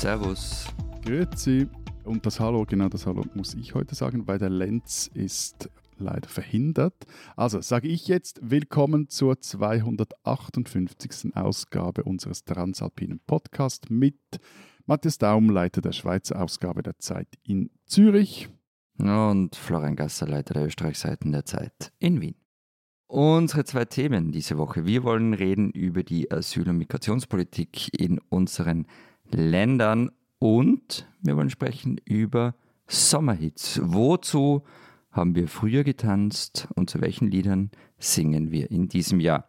Servus. Grüezi. Und das Hallo, genau das Hallo muss ich heute sagen, weil der Lenz ist leider verhindert. Also sage ich jetzt willkommen zur 258. Ausgabe unseres Transalpinen Podcasts mit Matthias Daum, Leiter der Schweizer Ausgabe der Zeit in Zürich. Und Florian Gasser, Leiter der Österreichseiten der Zeit in Wien. Unsere zwei Themen diese Woche. Wir wollen reden über die Asyl- und Migrationspolitik in unseren Ländern und wir wollen sprechen über Sommerhits. Wozu haben wir früher getanzt und zu welchen Liedern singen wir in diesem Jahr?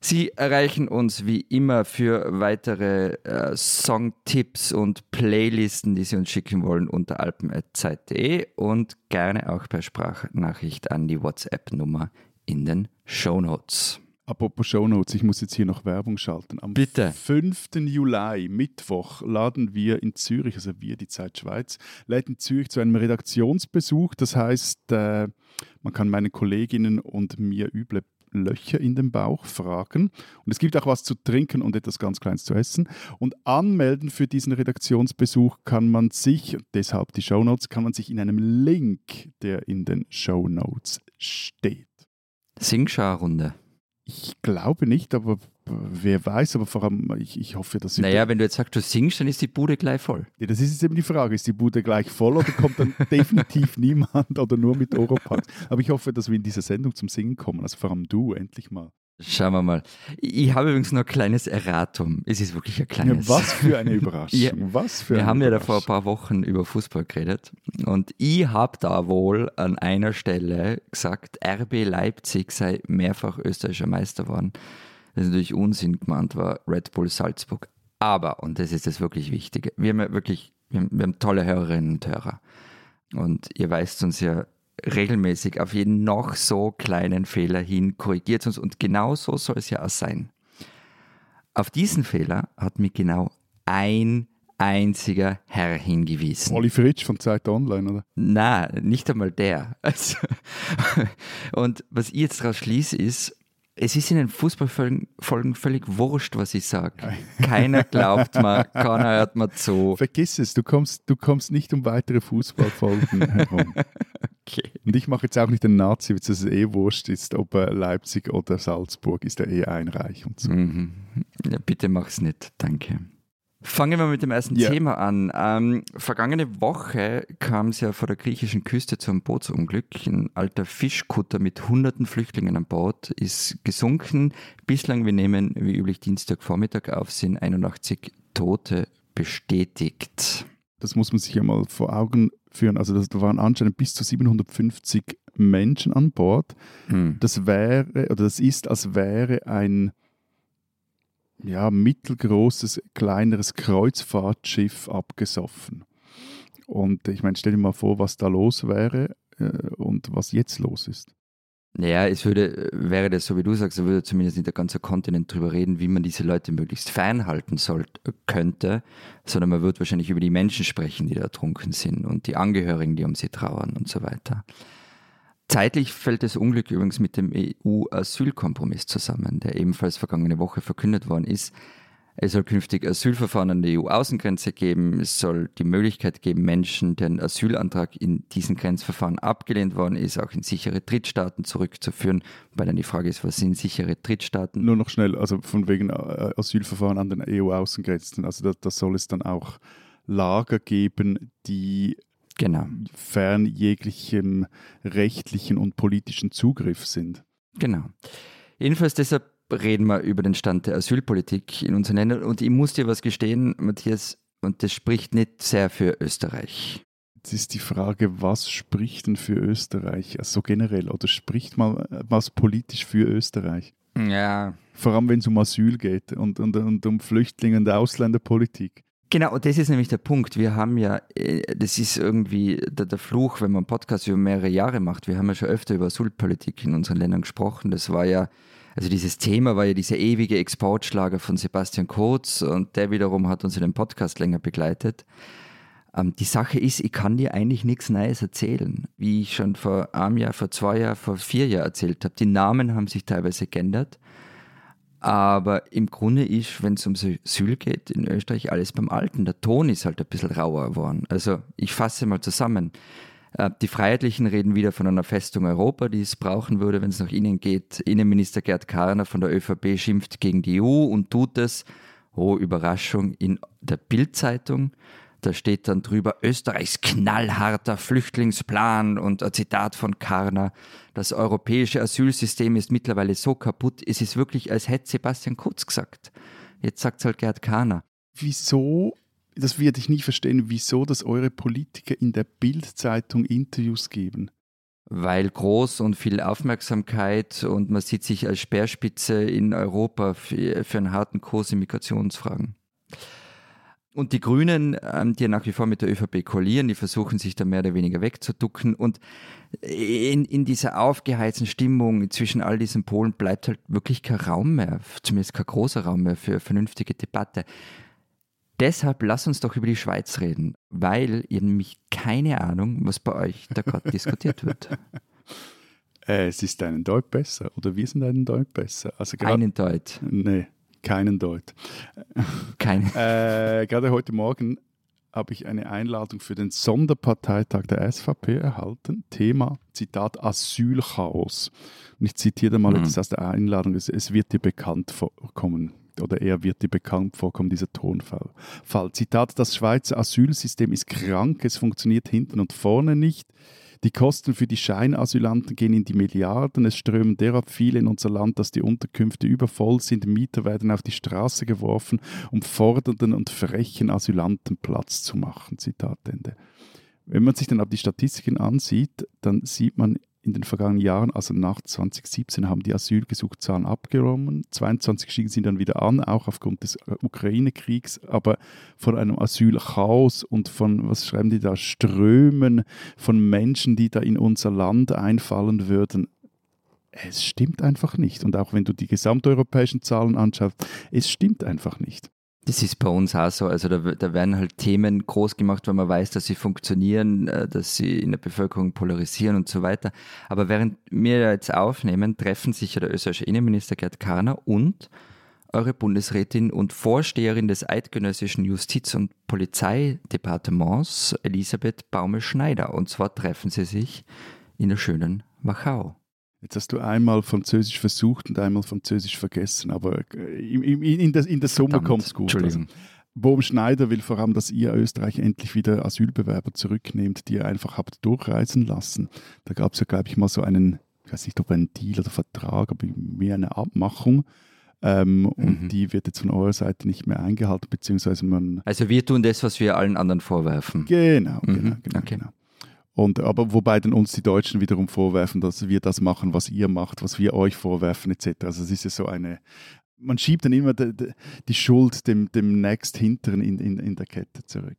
Sie erreichen uns wie immer für weitere äh, Songtipps und Playlisten, die Sie uns schicken wollen, unter alpen.zeit.de und gerne auch per Sprachnachricht an die WhatsApp-Nummer in den Show Notes. Apropos Shownotes, ich muss jetzt hier noch Werbung schalten. Am Bitte. 5. Juli, Mittwoch, laden wir in Zürich, also wir, die Zeit Schweiz, lädt in Zürich zu einem Redaktionsbesuch. Das heißt, äh, man kann meine Kolleginnen und mir üble Löcher in den Bauch fragen. Und es gibt auch was zu trinken und etwas ganz Kleines zu essen. Und anmelden für diesen Redaktionsbesuch kann man sich, deshalb die Shownotes, kann man sich in einem Link, der in den Shownotes steht. Singschar-Runde. Ich glaube nicht, aber wer weiß, aber vor allem, ich, ich hoffe, dass... Naja, wenn du jetzt sagst, du singst, dann ist die Bude gleich voll. Ja, das ist jetzt eben die Frage, ist die Bude gleich voll oder kommt dann definitiv niemand oder nur mit Oropax? Aber ich hoffe, dass wir in dieser Sendung zum Singen kommen, also vor allem du, endlich mal. Schauen wir mal. Ich habe übrigens noch ein kleines Erratum. Es ist wirklich ein kleines. Ja, was für eine Überraschung. Ja, was für Wir haben ja da vor ein paar Wochen über Fußball geredet und ich habe da wohl an einer Stelle gesagt, RB Leipzig sei mehrfach österreichischer Meister geworden. Das ist natürlich Unsinn gemeint war, Red Bull Salzburg. Aber, und das ist das wirklich Wichtige, wir haben ja wirklich, wir haben, wir haben tolle Hörerinnen und Hörer. Und ihr weist uns ja regelmäßig auf jeden noch so kleinen Fehler hin, korrigiert uns und genau so soll es ja auch sein. Auf diesen Fehler hat mich genau ein einziger Herr hingewiesen. Olli Fritsch von Zeit Online, oder? Na, nicht einmal der. Also, und was ich jetzt daraus schließe, ist, es ist in den Fußballfolgen Folgen völlig wurscht, was ich sage. Keiner glaubt mir, keiner hört mir zu. Vergiss es, du kommst, du kommst nicht um weitere Fußballfolgen herum. Okay. Und ich mache jetzt auch nicht den Nazi, dass es eh wurscht ist, ob er Leipzig oder Salzburg ist, der eh einreich und so. Mhm. Ja, bitte mach's nicht, danke. Fangen wir mit dem ersten Ja. Thema an. Ähm, vergangene Woche kam es ja vor der griechischen Küste zu einem Bootsunglück. Ein alter Fischkutter mit hunderten Flüchtlingen an Bord ist gesunken. Bislang, wir nehmen wie üblich Dienstagvormittag auf, sind 81 Tote bestätigt. Das muss man sich ja mal vor Augen führen. Also das, da waren anscheinend bis zu 750 Menschen an Bord. Hm. Das wäre, oder das ist, als wäre ein ja, mittelgroßes, kleineres Kreuzfahrtschiff abgesoffen. Und ich meine, stell dir mal vor, was da los wäre äh, und was jetzt los ist. Naja, es würde, wäre das so wie du sagst, da würde zumindest nicht der ganze Kontinent drüber reden, wie man diese Leute möglichst fernhalten sollte, könnte, sondern man wird wahrscheinlich über die Menschen sprechen, die da ertrunken sind und die Angehörigen, die um sie trauern und so weiter. Zeitlich fällt das Unglück übrigens mit dem EU-Asylkompromiss zusammen, der ebenfalls vergangene Woche verkündet worden ist. Es soll künftig Asylverfahren an der EU-Außengrenze geben. Es soll die Möglichkeit geben, Menschen, deren Asylantrag in diesen Grenzverfahren abgelehnt worden ist, auch in sichere Drittstaaten zurückzuführen. Weil dann die Frage ist, was sind sichere Drittstaaten? Nur noch schnell, also von wegen äh, Asylverfahren an den EU-Außengrenzen. Also da, da soll es dann auch Lager geben, die Genau, fern jeglichem rechtlichen und politischen Zugriff sind. genau. Jedenfalls deshalb reden wir über den Stand der Asylpolitik in unseren Ländern. Und ich muss dir was gestehen, Matthias, und das spricht nicht sehr für Österreich. Jetzt ist die Frage, was spricht denn für Österreich? Also generell, oder spricht äh, was politisch für Österreich? Ja, Vor allem, wenn es um Asyl geht und, und, und um Flüchtlinge und Ausländerpolitik. Genau, und das ist nämlich der Punkt. Wir haben ja, äh, das ist irgendwie der, der Fluch, wenn man einen Podcast über mehrere Jahre macht. Wir haben ja schon öfter über Asylpolitik in unseren Ländern gesprochen. Das war ja, also dieses Thema war ja dieser ewige Exportschlager von Sebastian Kurz und der wiederum hat uns in dem Podcast länger begleitet. Ähm, die Sache ist, ich kann dir eigentlich nichts Neues erzählen. Wie ich schon vor einem Jahr, vor zwei Jahren, vor vier Jahren erzählt habe. Die Namen haben sich teilweise geändert. Aber im Grunde ist, wenn es um Asyl geht, in Österreich alles beim Alten. Der Ton ist halt ein bisschen rauer geworden. Also ich fasse mal zusammen. Äh, die Freiheitlichen reden wieder von einer Festung Europa, die es brauchen würde, wenn es nach ihnen geht. Innenminister Gerd Karner von der ÖVP schimpft gegen die EU und tut es, oh Überraschung, in der Bildzeitung. Da steht dann drüber Österreichs knallharter Flüchtlingsplan und ein Zitat von Karner. Das europäische Asylsystem ist mittlerweile so kaputt, es ist wirklich, als hätte Sebastian Kurz gesagt. Jetzt sagt es halt Gerd Kahner. Wieso, das werde ich nie verstehen, wieso, dass eure Politiker in der Bildzeitung Interviews geben? Weil groß und viel Aufmerksamkeit und man sieht sich als Speerspitze in Europa für, einen harten Kurs in Migrationsfragen. Und die Grünen, ähm, die nach wie vor mit der ÖVP koalieren, die versuchen sich da mehr oder weniger wegzuducken. Und in, in dieser aufgeheizten Stimmung zwischen all diesen Polen bleibt halt wirklich kein Raum mehr, zumindest kein großer Raum mehr für vernünftige Debatte. Deshalb lass uns doch über die Schweiz reden, weil ihr nämlich keine Ahnung, was bei euch da gerade diskutiert wird. Äh, es ist einen Deut besser oder wir sind einen Deut besser. Also grad, einen Deut? Nee, keinen Deut. Kein. Äh, gerade heute Morgen habe ich eine Einladung für den Sonderparteitag der SVP erhalten. Thema, Zitat, Asylchaos. Und ich zitiere mal mhm. etwas aus der Einladung. Es, es wird dir bekannt vorkommen oder er wird dir bekannt vorkommen, dieser Tonfall. Fall. Zitat, das Schweizer Asylsystem ist krank, es funktioniert hinten und vorne nicht. Die Kosten für die Scheinasylanten gehen in die Milliarden. Es strömen derart viele in unser Land, dass die Unterkünfte übervoll sind. Mieter werden auf die Straße geworfen, um fordernden und frechen Asylanten Platz zu machen. Zitat Ende. Wenn man sich dann aber die Statistiken ansieht, dann sieht man in den vergangenen Jahren, also nach 2017, haben die Asylgesuchzahlen abgenommen. 22 stiegen sie dann wieder an, auch aufgrund des äh, Ukraine-Kriegs. Aber von einem Asylchaos und von, was schreiben die da, Strömen von Menschen, die da in unser Land einfallen würden, es stimmt einfach nicht. Und auch wenn du die gesamteuropäischen Zahlen anschaust, es stimmt einfach nicht. Das ist bei uns auch so. Also da, da, werden halt Themen groß gemacht, weil man weiß, dass sie funktionieren, äh, dass sie in der Bevölkerung polarisieren und so weiter. Aber während wir jetzt aufnehmen, treffen sich ja der österreichische Innenminister Gerd Karner und eure Bundesrätin und Vorsteherin des eidgenössischen Justiz- und Polizeidepartements, Elisabeth Baume-Schneider. Und zwar treffen sie sich in der schönen Wachau. Jetzt hast du einmal Französisch versucht und einmal Französisch vergessen, aber äh, in, in, in der, in der Summe kommt es gut. Also, Bohm Schneider will vor allem, dass ihr Österreich endlich wieder Asylbewerber zurücknehmt, die ihr einfach habt durchreisen lassen. Da gab es ja, glaube ich, mal so einen, ich weiß nicht, ob ein Deal oder Vertrag, aber mehr eine Abmachung. Ähm, mhm. Und die wird jetzt von eurer Seite nicht mehr eingehalten, beziehungsweise man. Also wir tun das, was wir allen anderen vorwerfen. Genau, mhm. genau, genau. Okay. genau. Und, aber wobei dann uns die Deutschen wiederum vorwerfen, dass wir das machen, was ihr macht, was wir euch vorwerfen, etc. Also es ist ja so eine, man schiebt dann immer de, de, die Schuld dem, dem nächsthinteren in, in, in der Kette zurück.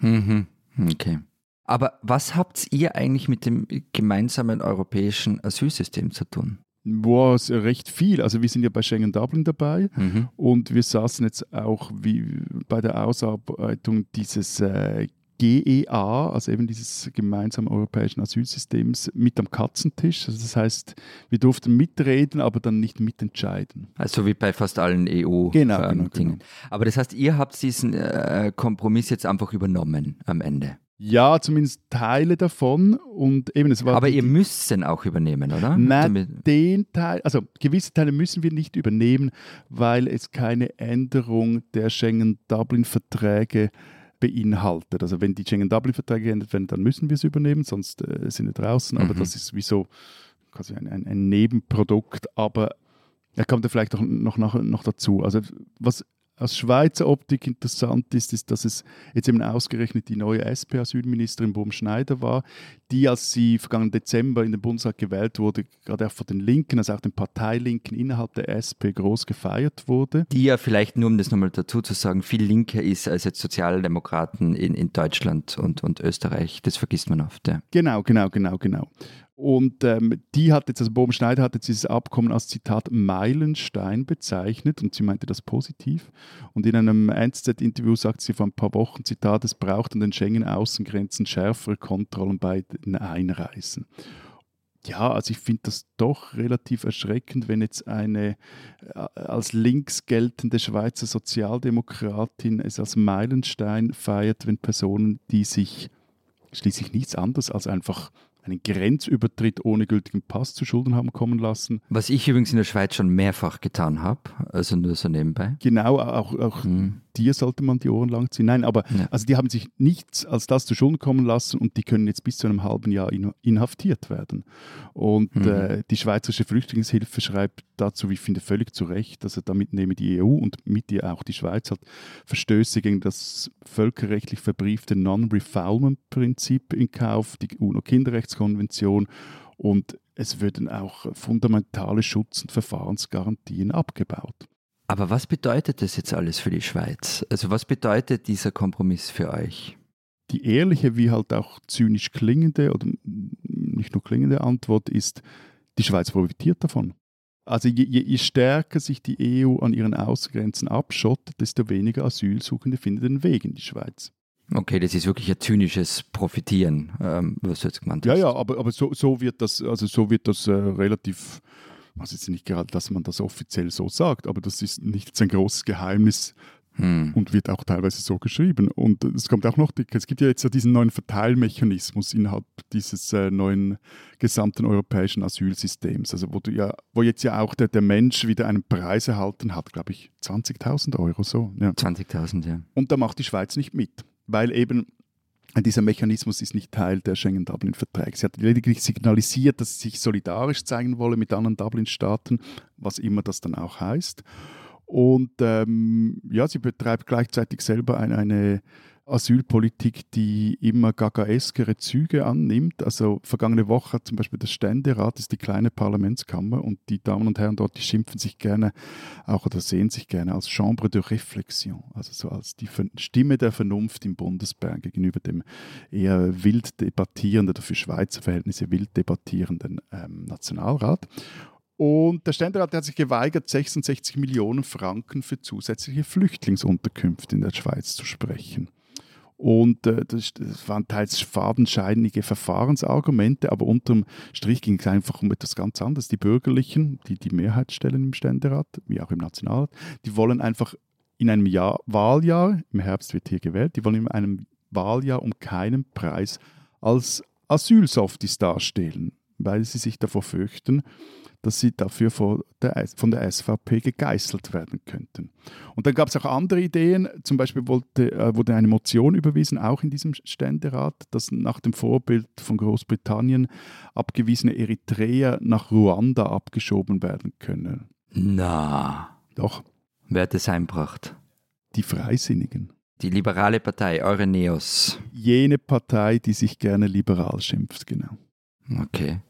Mhm. Okay. Aber was habt ihr eigentlich mit dem gemeinsamen europäischen Asylsystem zu tun? Boah, recht viel. Also wir sind ja bei Schengen Dublin dabei mhm. und wir saßen jetzt auch wie bei der Ausarbeitung dieses äh, GEA, also eben dieses gemeinsamen europäischen Asylsystems, mit am Katzentisch. Also das heißt, wir durften mitreden, aber dann nicht mitentscheiden. Also wie bei fast allen EU-Dingen. Genau, ähm, genau, genau, Aber das heißt, ihr habt diesen äh, Kompromiss jetzt einfach übernommen am Ende. Ja, zumindest Teile davon und eben es war. Aber ihr müsst den auch übernehmen, oder? Nein, den Teil, also gewisse Teile müssen wir nicht übernehmen, weil es keine Änderung der Schengen-Dublin-Verträge gibt beinhaltet. Also wenn die Schengen-Dublin-Verträge geändert werden, dann müssen wir es übernehmen, sonst äh, sind wir draußen. Aber mhm. das ist wie so quasi ein, ein, ein Nebenprodukt. Aber er kommt ja vielleicht auch noch, noch, noch dazu. Also was aus Schweizer Optik interessant ist, ist, dass es jetzt eben ausgerechnet die neue SP-Asylministerin Bohm Schneider war, die, als sie vergangenen Dezember in den Bundesrat gewählt wurde, gerade auch von den Linken, also auch den Parteilinken innerhalb der SP groß gefeiert wurde. Die ja vielleicht, nur um das nochmal dazu zu sagen, viel linker ist als jetzt Sozialdemokraten in, in Deutschland und, und Österreich. Das vergisst man oft. Ja. Genau, genau, genau, genau. Und ähm, die hat jetzt, also Boben Schneider hat jetzt dieses Abkommen als Zitat Meilenstein bezeichnet und sie meinte das positiv. Und in einem NZZ-Interview sagt sie vor ein paar Wochen, Zitat, es braucht an den Schengen-Außengrenzen schärfere Kontrollen bei den Einreisen. Ja, also ich finde das doch relativ erschreckend, wenn jetzt eine äh, als links geltende Schweizer Sozialdemokratin es als Meilenstein feiert, wenn Personen, die sich schließlich nichts anderes als einfach einen Grenzübertritt ohne gültigen Pass zu Schulden haben kommen lassen. Was ich übrigens in der Schweiz schon mehrfach getan habe, also nur so nebenbei. Genau, auch, auch hm. Dir sollte man die Ohren lang ziehen. Nein, aber ja. also die haben sich nichts als das zu Schulden kommen lassen und die können jetzt bis zu einem halben Jahr inhaftiert werden. Und mhm. äh, die Schweizerische Flüchtlingshilfe schreibt dazu, wie ich finde, völlig zu Recht, also damit nehme die EU und mit ihr auch die Schweiz halt Verstöße gegen das völkerrechtlich verbriefte Non-Refoulement-Prinzip in Kauf, die UNO-Kinderrechtskonvention und es würden auch fundamentale Schutz- und Verfahrensgarantien abgebaut. Aber was bedeutet das jetzt alles für die Schweiz? Also was bedeutet dieser Kompromiss für euch? Die ehrliche wie halt auch zynisch klingende oder nicht nur klingende Antwort ist, die Schweiz profitiert davon. Also je, je, stärker sich die EU an ihren Außengrenzen abschottet, desto weniger Asylsuchende finden den Weg in die Schweiz. Okay, das ist wirklich ein zynisches Profitieren, ähm, was du jetzt gemeint hast. Ja, ja, aber, aber so, so wird das, also so wird das äh, relativ, was jetzt nicht gerade, dass man das offiziell so sagt, aber das ist nicht ein großes Geheimnis hm. und wird auch teilweise so geschrieben. Und es kommt auch noch, es gibt ja jetzt ja diesen neuen Verteilmechanismus innerhalb dieses äh, neuen gesamten europäischen Asylsystems, also wo, du ja, wo jetzt ja auch der, der Mensch wieder einen Preis erhalten hat, glaube ich, 20.000 Euro so. Ja. 20.000, ja. Und da macht die Schweiz nicht mit, weil eben dieser Mechanismus ist nicht Teil der Schengen-Dublin-Verträge. Sie hat lediglich signalisiert, dass sie sich solidarisch zeigen wolle mit anderen Dublin-Staaten, was immer das dann auch heißt. Und ähm, ja, sie betreibt gleichzeitig selber eine, eine Asylpolitik, die immer gagaeskere Züge annimmt. Also vergangene Woche zum Beispiel der Ständerat, ist die kleine Parlamentskammer, und die Damen und Herren dort, die schimpfen sich gerne auch oder sehen sich gerne als Chambre de Réflexion, also so als die Stimme der Vernunft im Bundesberg gegenüber dem eher wild debattierenden oder für Schweizer Verhältnisse wild debattierenden ähm, Nationalrat. Und der Ständerat hat sich geweigert, 66 Millionen Franken für zusätzliche Flüchtlingsunterkünfte in der Schweiz zu sprechen. Und äh, das, das, waren teils fadenscheinige Verfahrensargumente, aber unterm Strich ging es einfach um etwas ganz anderes. Die Bürgerlichen, die die Mehrheit stellen im Ständerat, wie auch im Nationalrat, die wollen einfach in einem Jahr, Wahljahr, im Herbst wird hier gewählt, die wollen in einem Wahljahr um keinen Preis als Asylsofties darstellen, weil sie sich davor fürchten, dass sie dafür von der, von der SVP gegeißelt werden könnten. Und dann gab es auch andere Ideen, zum Beispiel wollte, äh, wurde eine Motion überwiesen, auch in diesem Ständerat, dass nach dem Vorbild von Großbritannien abgewiesene Eritreer nach Ruanda abgeschoben werden können. Na. Doch. Wer hat das einbracht? Die Freisinnigen. Die liberale Partei, eure Neos. Jene Partei, die sich gerne liberal schimpft, genau. Okay.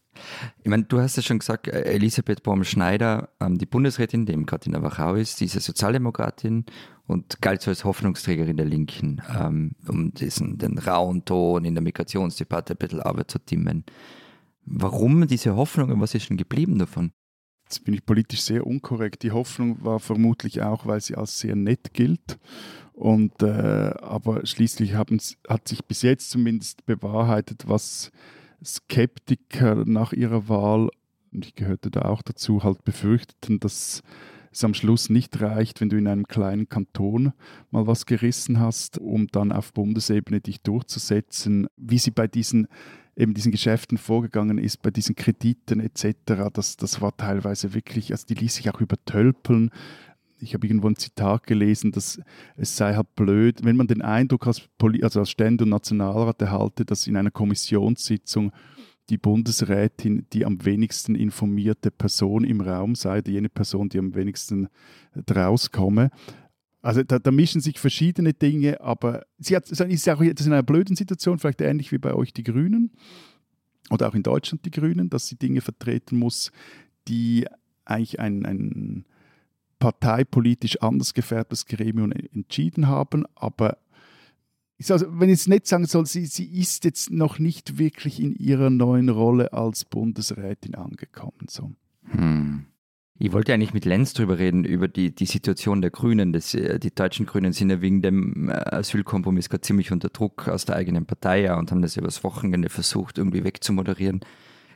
Ich meine, du hast ja schon gesagt, äh, Elisabeth Baum-Schneider, ähm, die Bundesrätin, die eben gerade in der Wachau ist, diese Sozialdemokratin und galt so als Hoffnungsträgerin der Linken, ähm, um diesen, den rauen Ton in der Migrationsdebatte ein bisschen abzudimmen. Warum diese Hoffnung und was ist denn geblieben davon? Jetzt bin ich politisch sehr unkorrekt. Die Hoffnung war vermutlich auch, weil sie als sehr nett gilt. Und, äh, aber schließlich hat sich bis jetzt zumindest bewahrheitet, was Skeptiker nach ihrer Wahl, und ich gehörte da auch dazu, halt befürchteten, dass es am Schluss nicht reicht, wenn du in einem kleinen Kanton mal was gerissen hast, um dann auf Bundesebene dich durchzusetzen, wie sie bei diesen eben diesen Geschäften vorgegangen ist, bei diesen Krediten etc., das, das war teilweise wirklich, also die ließ sich auch übertölpeln ich habe irgendwo ein Zitat gelesen, dass es sei halt blöd, wenn man den Eindruck als, Poli also als Stände- und Nationalrat erhalte, dass in einer Kommissionssitzung die Bundesrätin die am wenigsten informierte Person im Raum sei, jene Person, die am wenigsten draus komme. Also da, da, mischen sich verschiedene Dinge, aber sie hat, ist auch jetzt in einer blöden Situation, vielleicht ähnlich wie bei euch die Grünen oder auch in Deutschland die Grünen, dass sie Dinge vertreten muss, die eigentlich ein, ein parteipolitisch anders gefärbtes Gremium entschieden haben. Aber also, wenn ich es nicht sagen soll, sie, sie ist jetzt noch nicht wirklich in ihrer neuen Rolle als Bundesrätin angekommen. So. Hm. Ich wollte eigentlich mit Lenz drüber reden, über die, die Situation der Grünen. Das, äh, die deutschen Grünen sind ja wegen dem äh, Asylkompromiss gerade ziemlich unter Druck aus der eigenen Partei ja, und haben das übers Wochenende versucht, irgendwie wegzumoderieren.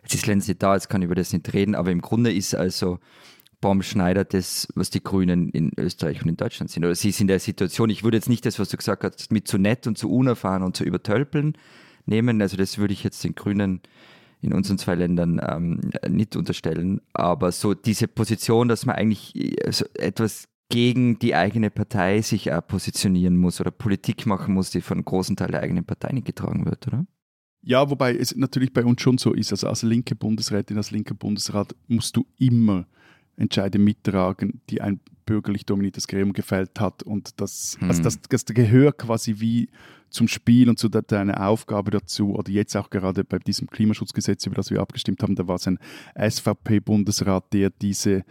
Jetzt ist Lenz nicht da, jetzt kann ich über das nicht reden, aber im Grunde ist also Baum Schneider das, was die Grünen in Österreich und in Deutschland sind. Oder sie sind in der Situation, ich würde jetzt nicht das, was du gesagt hast, mit zu nett und zu unerfahren und zu übertölpeln nehmen. Also das würde ich jetzt den Grünen in unseren zwei Ländern ähm, nicht unterstellen. Aber so diese Position, dass man eigentlich äh, so etwas gegen die eigene Partei sich auch positionieren muss oder Politik machen muss, die von einem großen Teil der eigenen Partei nicht getragen wird, oder? Ja, wobei es natürlich bei uns schon so ist. Also als linke Bundesrätin, als linker Bundesrat musst du immer Entscheide mittragen, die ein bürgerlich dominiertes Gremium gefällt hat. Und das, hm. also das, das gehört quasi wie zum Spiel und zu deiner Aufgabe dazu. Oder jetzt auch gerade bei diesem Klimaschutzgesetz, über das wir abgestimmt haben, da war es ein SVP-Bundesrat, der diese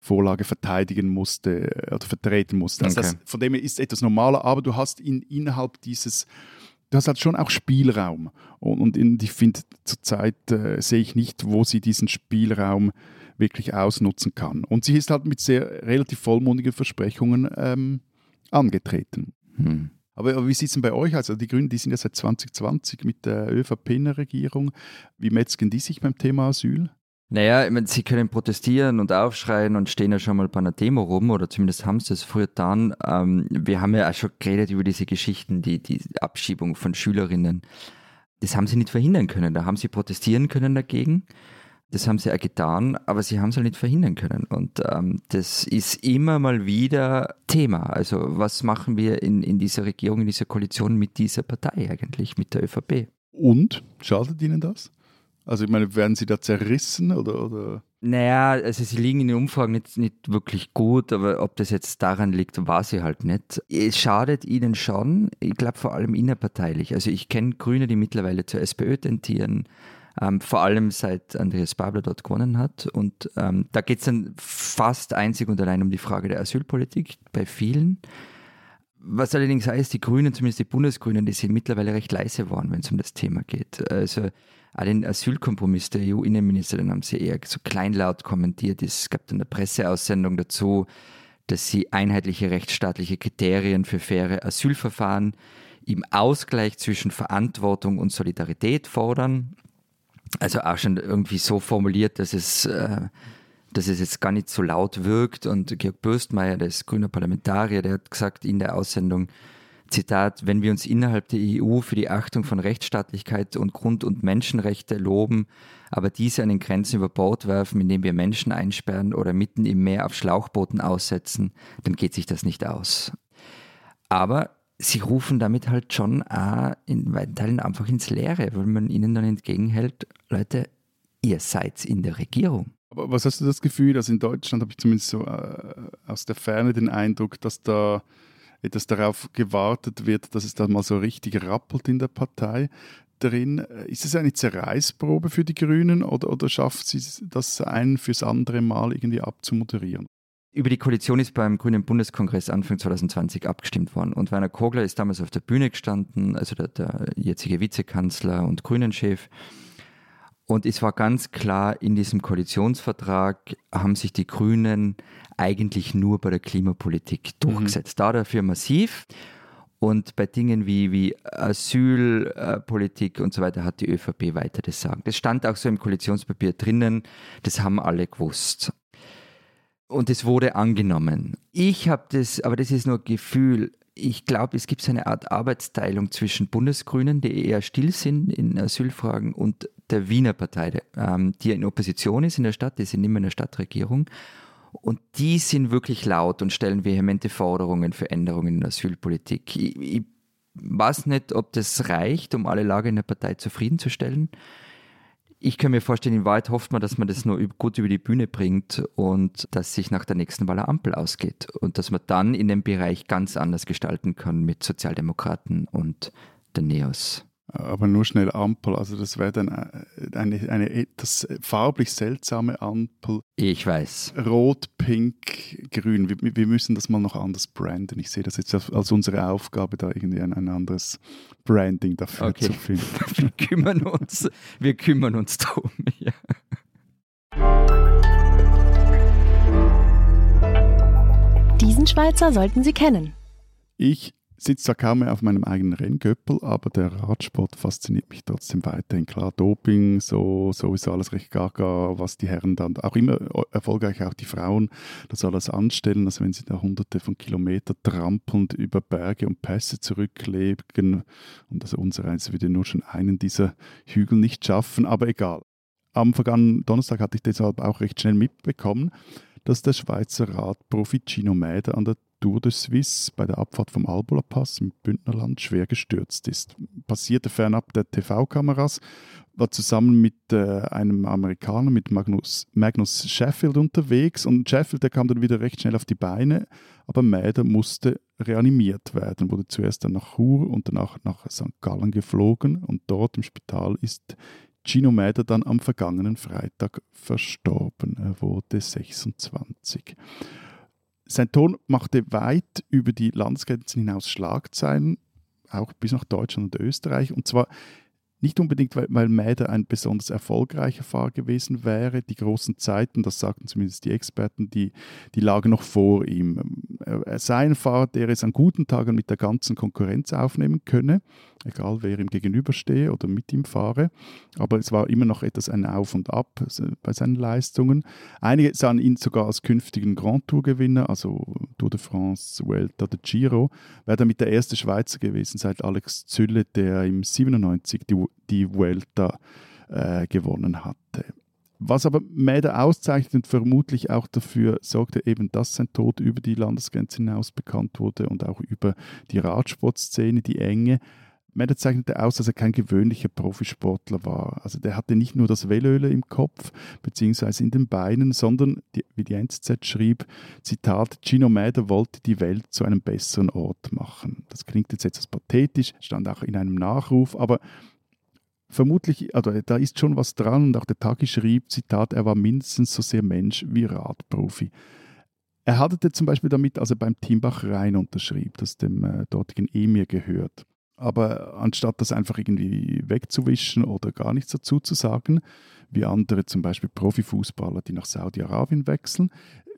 Vorlage verteidigen musste äh, oder vertreten musste. Also okay. das, von dem her ist etwas normaler, aber du hast in, innerhalb dieses du hast halt schon auch Spielraum. Und, und ich finde, zurzeit äh, sehe ich nicht, wo sie diesen Spielraum wirklich ausnutzen kann. Und sie ist halt mit sehr relativ vollmundigen Versprechungen ähm, angetreten. Hm. Aber, aber, wie sieht es denn bei euch aus? Also die Grünen, die sind ja seit 2020 mit der ÖVP in der Regierung. Wie metzgen die sich beim Thema Asyl? Naja, ich meine, sie können protestieren und aufschreien und stehen ja schon mal bei einer Demo rum, oder zumindest haben sie es früher dann. Ähm, wir haben ja auch schon geredet über diese Geschichten, die, die Abschiebung von Schülerinnen. Das haben sie nicht verhindern können. Da haben sie protestieren können dagegen. Das haben sie auch getan, aber sie haben es halt nicht verhindern können. Und ähm, das ist immer mal wieder Thema. Also was machen wir in, in dieser Regierung, in dieser Koalition mit dieser Partei eigentlich, mit der ÖVP? Und schadet Ihnen das? Also ich meine, werden Sie da zerrissen oder, oder? Naja, also sie liegen in den Umfragen nicht, nicht wirklich gut, aber ob das jetzt daran liegt, weiß ich halt nicht. Es schadet ihnen schon, ich glaube vor allem innerparteilich. Also ich kenne Grüne, die mittlerweile zur SPÖ tentieren, ähm, vor allem seit Andreas Babler dort gewonnen hat. Und ähm, da geht es dann fast einzig und allein um die Frage der Asylpolitik bei vielen. Was allerdings heißt, die Grünen, zumindest die Bundesgrünen, die sind mittlerweile recht leise geworden, wenn es um das Thema geht. Also auch den Asylkompromiss der EU-Innenministerin haben sie eher so kleinlaut kommentiert. Es gab dann eine Presseaussendung dazu, dass sie einheitliche rechtsstaatliche Kriterien für faire Asylverfahren im Ausgleich zwischen Verantwortung und Solidarität fordern also auch schon irgendwie so formuliert, dass es, äh, dass es jetzt gar nicht so laut wirkt. Und Georg Bürstmeier, der ist grüner Parlamentarier, der hat gesagt in der Aussendung, Zitat, wenn wir uns innerhalb der EU für die Achtung von Rechtsstaatlichkeit und Grund- und Menschenrechte loben, aber diese an den Grenzen über Bord werfen, indem wir Menschen einsperren oder mitten im Meer auf Schlauchbooten aussetzen, dann geht sich das nicht aus. Aber sie rufen damit halt schon auch in weiten Teilen einfach ins Leere, weil man ihnen dann entgegenhält, Leute, ihr seid in der Regierung. Aber was hast du das Gefühl, dass in Deutschland habe ich zumindest so äh, aus der Ferne den Eindruck, dass da etwas darauf gewartet wird, dass es da mal so richtig rappelt in der Partei drin. Ist es eine Zerreißprobe für die Grünen oder, oder schafft sie das ein fürs andere Mal irgendwie abzumoderieren? Über die Koalition ist beim Grünen Bundeskongress Anfang 2020 abgestimmt worden. Und Werner Kogler ist damals auf der Bühne gestanden, also der, der jetzige Vizekanzler und Grünen-Chef. Und es war ganz klar, in diesem Koalitionsvertrag haben sich die Grünen eigentlich nur bei der Klimapolitik mhm. durchgesetzt. Mhm. Da dafür massiv. Und bei Dingen wie, wie Asylpolitik und so weiter hat die ÖVP weiter das Sagen. Das stand auch so im Koalitionspapier drinnen, das haben alle gewusst und es wurde angenommen. Ich habe das, aber das ist nur Gefühl, ich glaube, es gibt so eine Art Arbeitsteilung zwischen Bundesgrünen, die eher still sind in Asylfragen, und der Wiener Partei, ähm, die in Opposition ist in der Stadt, die sind immer in der Stadtregierung. Und die sind wirklich laut und stellen vehemente Forderungen für Änderungen in der Asylpolitik. Ich, ich weiß nicht, ob das reicht, um alle Lager in der Partei zufriedenzustellen ich kann mir vorstellen, in Wahrheit hofft man, dass man das nur gut über die Bühne bringt und dass sich nach der nächsten Wahl eine Ampel ausgeht und dass man dann in dem Bereich ganz anders gestalten kann mit Sozialdemokraten und den Neos. Aber nur schnell Ampel, also das wäre dann äh, eine, eine etwas farblich seltsame Ampel. Ich weiß. Rot, Pink, Grün. Wir, wir müssen das mal noch anders branden. Ich sehe das jetzt als unsere Aufgabe, da irgendwie ein, ein anderes Branding dafür okay. zu finden. wir kümmern uns, wir kümmern uns darum. Ja. Diesen Schweizer sollten Sie kennen. Ich sitze zwar kaum mehr auf meinem eigenen Renngöppel, aber der Radsport fasziniert mich trotzdem weiterhin. Klar, Doping, so sowieso alles recht gaga, was die Herren dann, auch immer erfolgreich auch die Frauen, das alles anstellen, also wenn sie da hunderte von Kilometern trampelnd über Berge und Pässe zurücklegen und also unsere Reise würde nur schon einen dieser Hügel nicht schaffen, aber egal. Am vergangenen Donnerstag hatte ich deshalb auch recht schnell mitbekommen, dass der Schweizer Radprofi Gino Mäder an der Tour de Suisse bei der Abfahrt vom Albola Pass im Bündnerland schwer gestürzt ist. Passierte fernab der TV-Kameras, war zusammen mit äh, einem Amerikaner, mit Magnus, Magnus Sheffield unterwegs und Sheffield, der kam dann wieder recht schnell auf die Beine, aber Mäder musste reanimiert werden, wurde zuerst dann nach Chur und danach nach St. Gallen geflogen und dort im Spital ist Gino Mäder dann am vergangenen Freitag verstorben. Er wurde 26. Sein Ton machte weit über die Landesgrenzen hinaus Schlagzeilen, auch bis nach Deutschland und Österreich. Und zwar nicht unbedingt, weil, weil Mäder ein besonders erfolgreicher Fahrer gewesen wäre. Die großen Zeiten, das sagten zumindest die Experten, die, die lagen noch vor ihm. Er sei ein Fahrer, der es an guten Tagen mit der ganzen Konkurrenz aufnehmen könne, egal wer ihm gegenüberstehe oder mit ihm fahre. Aber es war immer noch etwas ein Auf und Ab bei seinen Leistungen. Einige sahen ihn sogar als künftigen Grand Tour-Gewinner, also Tour de France, Vuelta, de Giro. Wäre damit der erste Schweizer gewesen seit Alex Zülle, der im 97 die die Vuelta äh, gewonnen hatte. Was aber Mäder auszeichnet und vermutlich auch dafür sorgte, eben, dass sein Tod über die Landesgrenze hinaus bekannt wurde und auch über die Radsportszene, die Enge, Mäder zeichnete aus, dass er kein gewöhnlicher Profisportler war. Also der hatte nicht nur das Wellöle im Kopf bzw. in den Beinen, sondern, wie die NZZ schrieb, Zitat, Gino Mäder wollte die Welt zu einem besseren Ort machen. Das klingt jetzt etwas pathetisch, stand auch in einem Nachruf, aber vermutlich, also da ist schon was dran und auch der Tagi schrieb, Zitat, er war mindestens so sehr Mensch wie Radprofi. Er haderte zum Beispiel damit, als er beim Teambach Rhein unterschrieb, das dem äh, dortigen Emir gehört. Aber anstatt das einfach irgendwie wegzuwischen oder gar nichts dazu zu sagen, wie andere zum Beispiel Profifußballer, die nach Saudi-Arabien wechseln,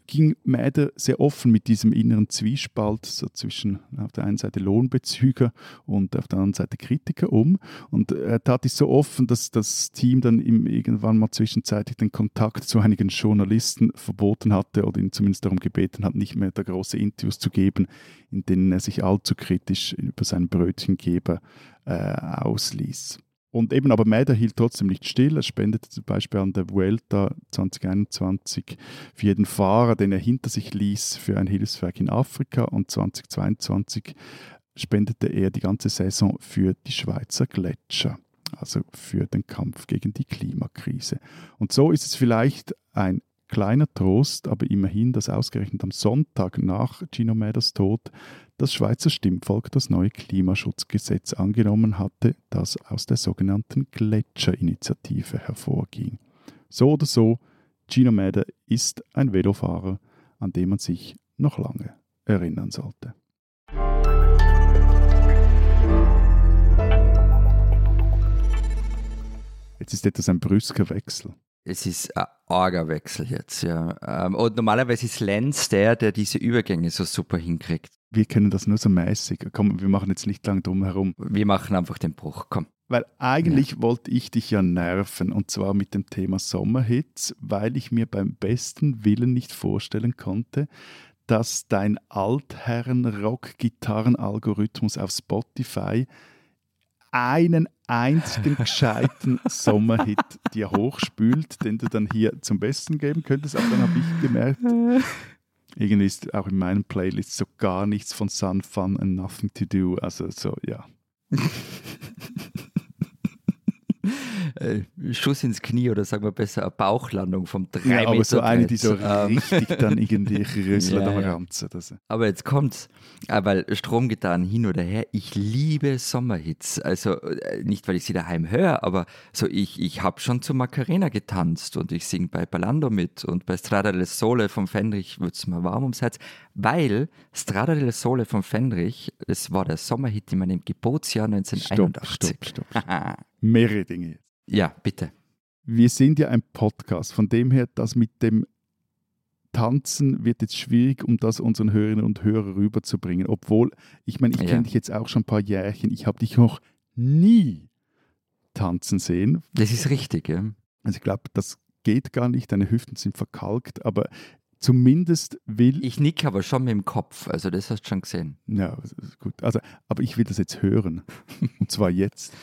ging Mäder sehr offen mit diesem inneren Zwiespalt so zwischen auf der einen Seite Lohnbezüger und auf der anderen Seite Kritiker um. Und er tat es so offen, dass das Team dann irgendwann mal zwischenzeitlich den Kontakt zu einigen Journalisten verboten hatte oder ihn zumindest darum gebeten hat, nicht mehr da große Interviews zu geben, in denen er sich allzu kritisch über seinen Brötchengeber äh, ausließ. Und eben aber Mäder hielt trotzdem nicht still. Er spendete zum Beispiel an der Vuelta 2021 für jeden Fahrer, den er hinter sich ließ, für ein Hilfswerk in Afrika. Und 2022 spendete er die ganze Saison für die Schweizer Gletscher, also für den Kampf gegen die Klimakrise. Und so ist es vielleicht ein kleiner Trost, aber immerhin, dass ausgerechnet am Sonntag nach Gino Mäders Tod das Schweizer Stimmvolk das neue Klimaschutzgesetz angenommen hatte, das aus der sogenannten Gletscherinitiative hervorging. So oder so, Gino Mäder ist ein Velofahrer, an den man sich noch lange erinnern sollte. Jetzt ist etwas ein brüsker Wechsel. Es ist ein arger Wechsel jetzt, ja. Ähm, und normalerweise ist Lenz der, der diese Übergänge so super hinkriegt. Wir können das nur so mäßig. Komm, wir machen jetzt nicht lang drum herum. Wir machen einfach den Bruch, komm. Weil eigentlich ja. wollte ich dich ja nerven und zwar mit dem Thema Sommerhits, weil ich mir beim besten Willen nicht vorstellen konnte, dass dein Altherren-Rock-Gitarren-Algorithmus auf Spotify einen einzigen gescheiten Sommerhit dir hochspült, den du dann hier zum Besten geben könntest. Aber dann habe ich gemerkt, irgendwie ist auch in meinen Playlists so gar nichts von Sun, Fun and Nothing to Do. Also so, ja. Äh, Schuss ins Knie oder sagen wir besser eine Bauchlandung vom 3 ja, Meter aber so eine, die so Ähm, richtig dann irgendwie rüsselt Ja, am ja. Ranzen. Das. Aber jetzt kommt's, äh, weil Stromgitarren hin oder her, ich liebe Sommerhits. Also äh, nicht, weil ich sie daheim höre, aber so ich, ich habe schon zu Macarena getanzt und ich singe bei Ballando mit und bei Strada del Sole vom Fendrich wird's mir warm ums Herz, weil Strada del Sole vom Fendrich, das war der Sommerhit in meinem Geburtsjahr Stopp, 1981. stopp, stopp. stopp. Mehrere Dinge. Ja, bitte. Wir sind ja ein Podcast, von dem her, das mit dem Tanzen wird jetzt schwierig, um das unseren Hörerinnen und Hörern rüberzubringen. Obwohl, ich meine, ich Ja. kenne dich jetzt auch schon ein paar Jährchen, ich habe dich noch nie tanzen sehen. Das ist richtig, ja. Also ich glaube, das geht gar nicht, deine Hüften sind verkalkt, aber zumindest will Ich nick aber schon mit dem Kopf, also das hast du schon gesehen. Ja, gut. Also, aber ich will das jetzt hören. Und zwar jetzt.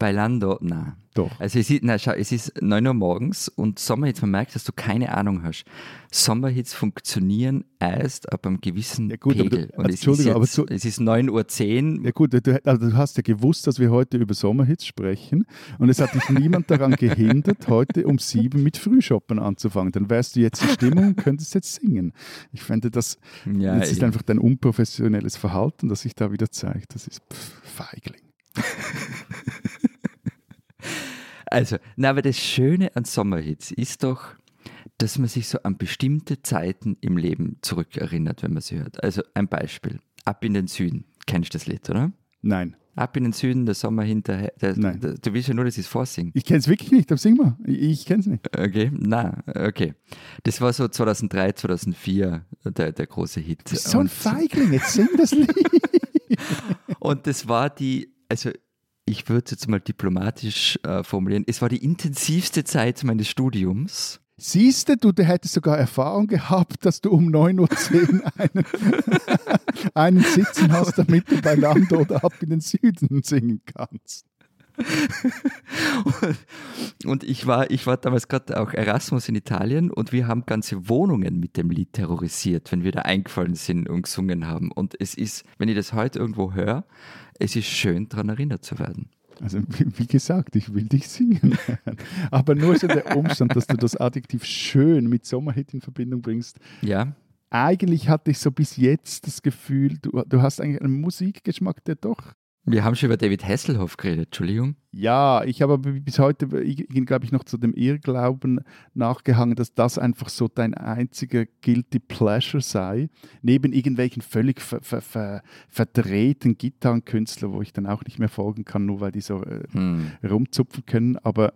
Bailando, na. Doch. Also es ist, na, schau, es ist 9 Uhr morgens und Sommerhits, man merkt, dass du keine Ahnung hast. Sommerhits funktionieren erst ab einem gewissen Ja gut, aber du- Pegel. und es ist, Entschuldigung, aber jetzt, so- es ist 9.10 Uhr. Ja gut, du, also du hast ja gewusst, dass wir heute über Sommerhits sprechen und es hat dich niemand daran gehindert, heute um sieben mit Frühshoppen anzufangen. Dann wärst du jetzt in Stimmung und könntest jetzt singen. Ich fände, das Ja, jetzt ist einfach dein unprofessionelles Verhalten, das sich da wieder zeigt. Das ist pff, Feigling. Also, na, aber das Schöne an Sommerhits ist doch, dass man sich so an bestimmte Zeiten im Leben zurückerinnert, wenn man sie hört. Also ein Beispiel. Ab in den Süden. Kennst du das Lied, oder? Nein, Ab in den Süden, der Sommer hinterher. Der, Nein. Der, du willst ja nur, dass ich es vorsingen. ich kenne es wirklich nicht, aber sing mal. Ich, kenne es nicht. Okay, na, okay. Das war so 2003, 2004 der, der große Hit. So ein Feigling, jetzt sing das Lied. Und das war die, also ich würde es jetzt mal diplomatisch äh, formulieren, es war die intensivste Zeit meines Studiums. Siehst du, du hättest sogar Erfahrung gehabt, dass du um 9.10 Uhr einen, einen Sitzen hast, damit du bei Land oder ab in den Süden singen kannst. Und ich war, ich war damals gerade auch Erasmus in Italien und wir haben ganze Wohnungen mit dem Lied terrorisiert, wenn wir da eingefallen sind und gesungen haben. Und es ist, wenn ich das heute irgendwo höre, es ist schön, daran erinnert zu werden. Also wie, wie gesagt, ich will dich singen. Aber nur so der Umstand, dass du das Adjektiv schön mit Sommerhit in Verbindung bringst. Ja, Eigentlich hatte ich so bis jetzt das Gefühl, du, du hast eigentlich einen Musikgeschmack, der doch wir haben schon über David Hasselhoff geredet, Entschuldigung. Ja, ich habe aber bis heute, glaube ich, noch zu dem Irrglauben nachgehangen, dass das einfach so dein einziger Guilty Pleasure sei, neben irgendwelchen völlig ver ver ver verdrehten Gitarrenkünstlern, wo ich dann auch nicht mehr folgen kann, nur weil die so äh, Hm. rumzupfen können. Aber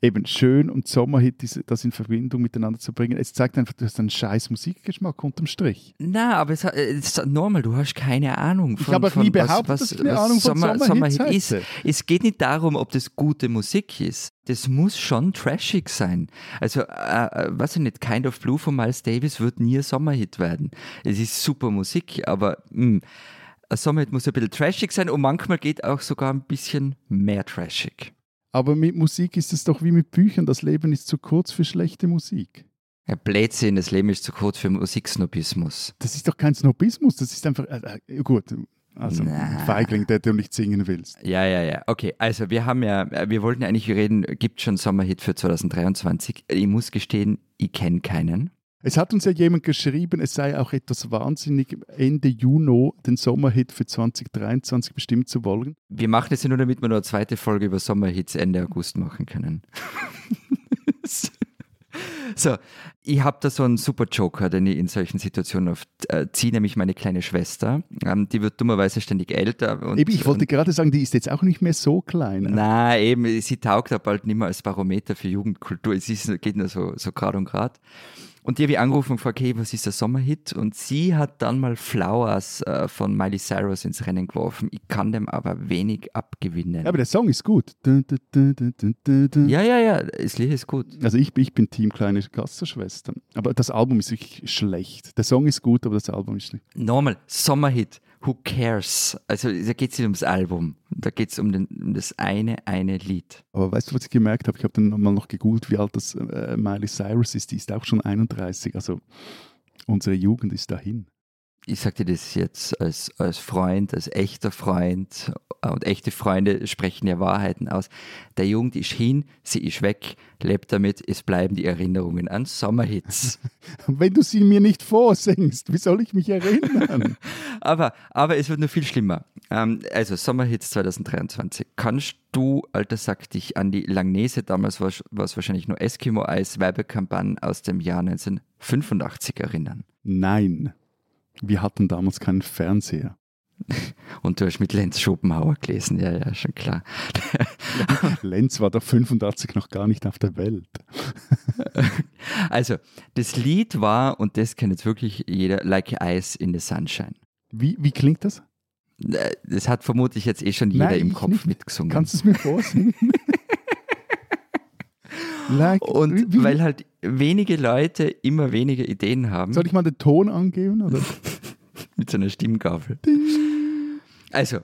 eben schön und Sommerhit, diese- das in Verbindung miteinander zu bringen, es zeigt einfach, du hast einen scheiß Musikgeschmack unterm Strich. Na, aber es, hat- es ist normal, du hast keine Ahnung von Ich habe auch nie was- behauptet, was, dass ich eine was Ahnung von Sommer, Sommerhit ist. Es geht nicht darum, ob das gute Musik ist. Das muss schon trashig sein. Also, äh, äh, weiß ich nicht, Kind of Blue von Miles Davis wird nie ein Sommerhit werden. Es ist super Musik, aber mh, ein Sommerhit muss ein bisschen trashig sein und manchmal geht auch sogar ein bisschen mehr trashig. Aber mit Musik ist es doch wie mit Büchern, das Leben ist zu kurz für schlechte Musik. Ja, Blödsinn, das Leben ist zu kurz für Musiksnobismus. Das ist doch kein Snobismus, das ist einfach, äh, äh, gut, also Na. Feigling, der du nicht singen willst. Ja, ja, ja. Okay, also wir haben ja, wir wollten eigentlich reden, gibt schon Sommerhit für 2023. Ich muss gestehen, ich kenne keinen. Es hat uns ja jemand geschrieben, es sei auch etwas wahnsinnig, Ende Juni den Sommerhit für 2023 bestimmen zu wollen. Wir machen es ja nur, damit wir noch eine zweite Folge über Sommerhits Ende August machen können. so, ich habe da so einen super Joker, den ich in solchen Situationen oft äh, ziehe, nämlich meine kleine Schwester. Ähm, die wird dummerweise ständig älter. Und, Eben, ich wollte gerade sagen, die ist jetzt auch nicht mehr so klein. na, eben, sie taugt da bald nicht mehr als Barometer für Jugendkultur. Es ist, geht nur so, so grad und grad. Und die habe ich angerufen und gefragt, okay, was ist der Sommerhit? Und sie hat dann mal Flowers äh, von Miley Cyrus ins Rennen geworfen. Ich kann dem aber wenig abgewinnen. Aber der Song ist gut. Dun, dun, dun, ja, ja, ja, das Lied ist gut. Also ich, ich bin Team Kleine Gastschwestern. Aber das Album ist wirklich schlecht. Der Song ist gut, aber das Album ist schlecht. Normal, Sommerhit, who cares? Also da geht es nicht ums Album, da geht es um, um das eine, eine Lied. Aber weißt du, was ich gemerkt habe? Ich habe dann mal noch gegoogelt, wie alt das äh, Miley Cyrus ist. Die ist auch schon 31. Also unsere Jugend ist dahin. Ich sage dir das jetzt als, als Freund, als echter Freund und echte Freunde sprechen ja Wahrheiten aus. Der Jugend ist hin, sie ist weg, lebt damit, es bleiben die Erinnerungen an Sommerhits. Wenn du sie mir nicht vorsingst, wie soll ich mich erinnern? aber, aber es wird nur viel schlimmer. Ähm, also Sommerhits 2023. Kannst du, alter Sack, dich an die Langnese, damals war es wahrscheinlich nur Eskimo-Eis, Werbekampagne aus dem Jahr 1985 erinnern? Nein, wir hatten damals keinen Fernseher. Und du hast mit Lenz Schopenhauer gelesen, ja, ja, schon klar. Lenz war doch 85 noch gar nicht auf der Welt. Also, das Lied war, und das kennt jetzt wirklich jeder, Like Ice in the Sunshine. Wie, wie klingt das? Äh, Das hat vermutlich jetzt eh schon jeder Nein, im Kopf nicht. mitgesungen. Kannst du es mir vorsingen? Like, und wie, weil halt wenige Leute immer weniger Ideen haben soll ich mal den Ton angeben? Oder? mit so einer Stimmgabel. Also,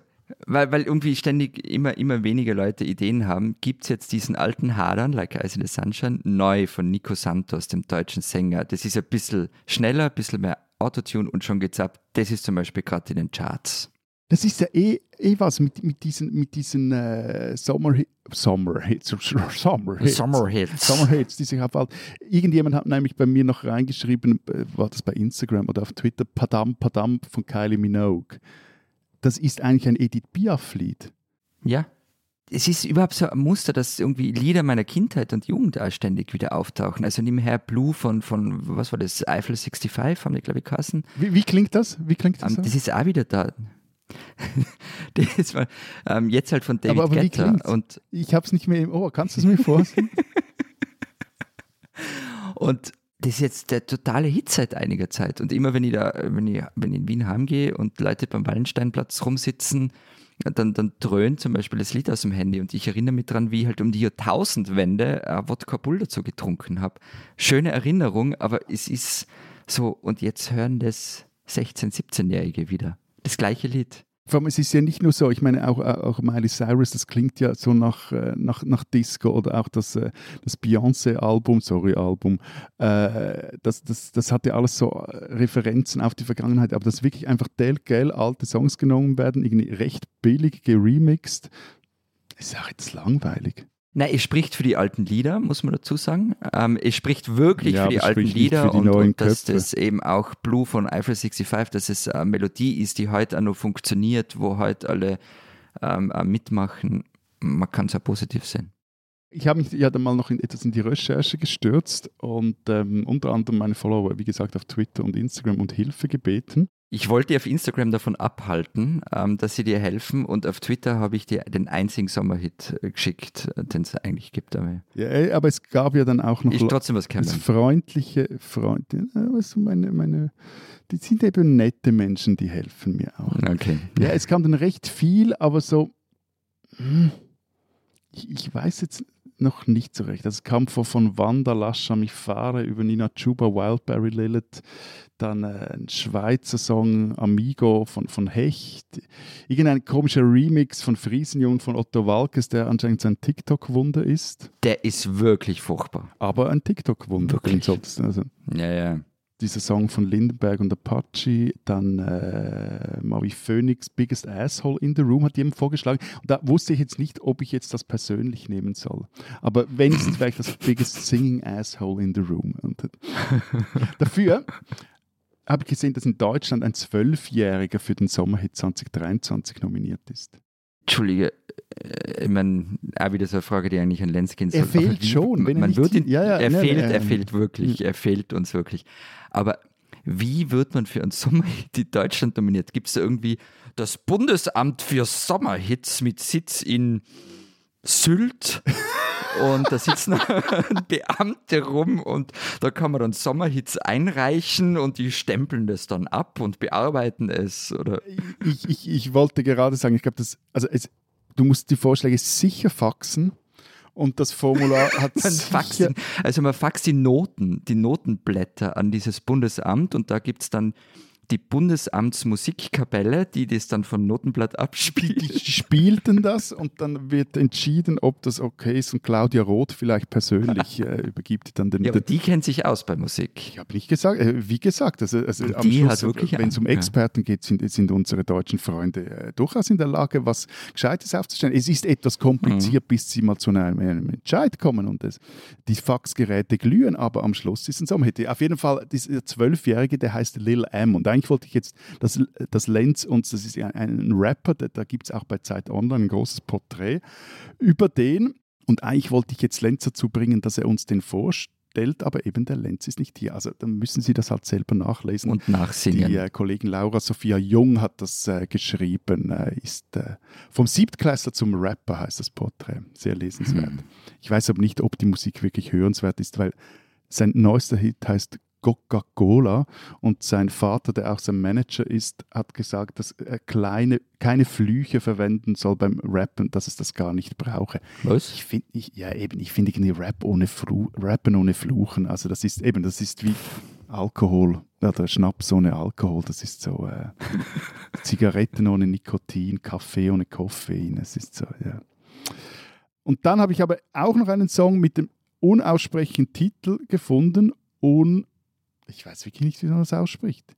weil, weil irgendwie ständig immer, immer weniger Leute Ideen haben, gibt es jetzt diesen alten Hadern, Like Ice in the Sunshine, neu von Nico Santos, dem deutschen Sänger. Das ist ein bisschen schneller, ein bisschen mehr Autotune und schon geht's ab. Das ist zum Beispiel gerade in den Charts. Das ist ja eh, eh was mit, mit diesen, mit diesen äh, Sommer, Sommerhits. Sommerhits. Sommerhits. Sommerhits, die sich aufhalten. Irgendjemand hat nämlich bei mir noch reingeschrieben, äh, war das bei Instagram oder auf Twitter, Padam Padam von Kylie Minogue. Das ist eigentlich ein Edith Piaf-Lied. Ja. Es ist überhaupt so ein Muster, dass irgendwie Lieder meiner Kindheit und Jugend auch ständig wieder auftauchen. Also nimm her Blue von, von was war das, Eiffel 65, haben die, glaube ich, Kassen. Wie, wie klingt das? Wie klingt das? Ähm, das ist auch wieder da. das war ähm, jetzt halt von David Aber- aber wie Guetta. klingt's? Und, ich habe es nicht mehr im Ohr. Kannst du es mir vorsingen? und das ist jetzt der totale Hit seit einiger Zeit. Und immer wenn ich da, wenn ich, wenn ich in Wien heimgehe und Leute beim Wallensteinplatz rumsitzen, dann, dann dröhnt zum Beispiel das Lied aus dem Handy und ich erinnere mich dran, wie ich halt um die Jahrtausendwende äh, Wodka Bull dazu getrunken habe. Schöne Erinnerung, aber es ist so, und jetzt hören das 16-, 17-Jährige wieder. Das gleiche Lied. Vor allem, es ist ja nicht nur so, ich meine, auch, auch Miley Cyrus, das klingt ja so nach, äh, nach, nach Disco oder auch das, äh, das Beyoncé-Album, sorry, Album, äh, das, das, das hat ja alles so äh, Referenzen auf die Vergangenheit, aber dass wirklich einfach gel alte Songs genommen werden, irgendwie recht billig geremixed, ist auch jetzt langweilig. Nein, es spricht für die alten Lieder, muss man dazu sagen. Ähm, es spricht wirklich Ja, für die alten Lieder die und, und dass das eben auch Blue von Eiffel 65, dass es eine Melodie ist, die heute auch noch funktioniert, wo heute alle ähm, äh, mitmachen. Man kann es ja positiv sehen. Ich habe mich ja dann mal noch in, etwas in die Recherche gestürzt und ähm, unter anderem meine Follower, wie gesagt, auf Twitter und Instagram um Hilfe gebeten. Ich wollte dir auf Instagram davon abhalten, ähm, dass sie dir helfen und auf Twitter habe ich dir den einzigen Sommerhit äh, geschickt, äh, den es eigentlich gibt. Aber Ja, ey, aber es gab ja dann auch noch ist trotzdem was das freundliche weißt du, meine, meine, die sind eben nette Menschen, die helfen mir auch. Okay. Ja, es kam dann recht viel, aber so, hm, ich, ich weiß jetzt noch nicht so recht. Also es kam von, von Wanda Lascia Mi Fare über Nina Chuba, Wildberry Lilith, dann äh, ein Schweizer Song Amigo von, von Hecht, irgendein komischer Remix von Friesenjung von Otto Walkes, der anscheinend so ein TikTok-Wunder ist, Der ist wirklich furchtbar. aber ein TikTok-Wunder. Wirklich? Also, Ja, ja. Dieser Song von Lindenberg und Apache, dann äh, Maui Phoenix, Biggest Asshole in the Room, hat jemand vorgeschlagen. Und da wusste ich jetzt nicht, ob ich jetzt das persönlich nehmen soll. Aber wenigstens vielleicht das Biggest Singing Asshole in the Room. Und, dafür habe ich gesehen, dass in Deutschland ein Zwölfjähriger für den Sommerhit 2023 nominiert ist. Entschuldige, äh, ich meine, auch wieder so eine Frage, die eigentlich an Lenz gehen soll. Er fehlt wie- schon, wenn er man nicht wird ihn, ja, ja, er, nein, fehlt, nein, er ähm, fehlt wirklich, er fehlt uns wirklich. Aber wie wird man für einen Sommerhit in Deutschland nominiert? Gibt es da irgendwie das Bundesamt für Sommerhits mit Sitz in Sylt? Und da sitzen Beamte rum und da kann man dann Sommerhits einreichen und die stempeln das dann ab und bearbeiten es. Oder Ich, ich, ich wollte gerade sagen, ich glaube, das, also es, du musst die Vorschläge sicher faxen. Und das Formular hat Man faxen, also man faxt die Noten, die Notenblätter an dieses Bundesamt und da gibt es dann die Bundesamtsmusikkapelle, die das dann vom Notenblatt die abspielt. spielten das und dann wird entschieden, ob das okay ist und Claudia Roth vielleicht persönlich äh, übergibt dann den. Ja, aber die kennt sich aus bei Musik. ich habe nicht gesagt, äh, wie gesagt, also, also am Die Schluss, wenn es um. Experten geht, sind, sind unsere deutschen Freunde äh, durchaus in der Lage, was Gescheites aufzustellen. Es ist etwas kompliziert, bis sie mal zu einem, einem Entscheid kommen und es, die Faxgeräte glühen, aber am Schluss ist ein Sommerhit. Auf jeden Fall, dieser Zwölfjährige, der heißt Lil M und eigentlich wollte ich jetzt, dass, dass Lenz uns, das ist ein, ein Rapper, da, da gibt es auch bei Zeit Online ein großes Porträt über den und eigentlich wollte ich jetzt Lenz dazu bringen, dass er uns den vorstellt, aber eben der Lenz ist nicht hier. Also dann müssen Sie das halt selber nachlesen. Und die nachsingen. äh, Kollegin Laura Sophia Jung hat das äh, geschrieben, äh, ist äh, vom Siebtklässler zum Rapper heißt das Porträt. Sehr lesenswert. Hm. Ich weiß aber nicht, ob die Musik wirklich hörenswert ist, weil Sein neuester Hit heißt Coca-Cola und sein Vater, der auch sein Manager ist, hat gesagt, dass er kleine, keine Flüche verwenden soll beim Rappen, dass es das gar nicht brauche. Was? Ich finde, ich, ja eben, ich finde irgendwie Rap ohne Flu Rappen ohne Fluchen, also das ist eben, das ist wie Alkohol oder Schnaps ohne Alkohol, das ist so äh, Zigaretten ohne Nikotin, Kaffee ohne Koffein, es ist so, ja. Und dann habe ich aber auch noch einen Song mit dem unaussprechlichen Titel gefunden und ich weiß wirklich nicht, wie man das ausspricht.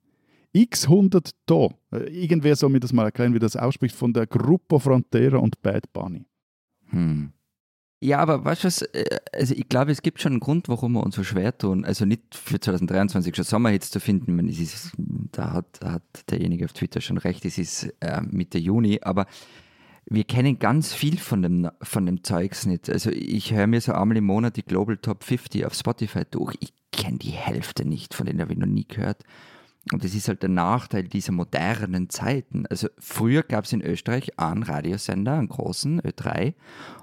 X100 Do. Äh, irgendwer soll mir das mal erklären, wie das ausspricht, von der Gruppo Frontera und Bad Bunny. Hm. Ja, aber weißt du was, äh, also ich glaube, es gibt schon einen Grund, warum wir uns so schwer tun. Also nicht für 2023 schon Sommerhits zu finden, meine, ist, da hat, hat derjenige auf Twitter schon recht, es ist äh, Mitte Juni, aber wir kennen ganz viel von dem, von dem Zeugs nicht. Also ich höre mir so einmal im Monat die Global Top 50 auf Spotify durch. Ich kenne die Hälfte nicht, von denen habe ich noch nie gehört. Und das ist halt der Nachteil dieser modernen Zeiten. Also früher gab es in Österreich einen Radiosender, einen großen, Ö3,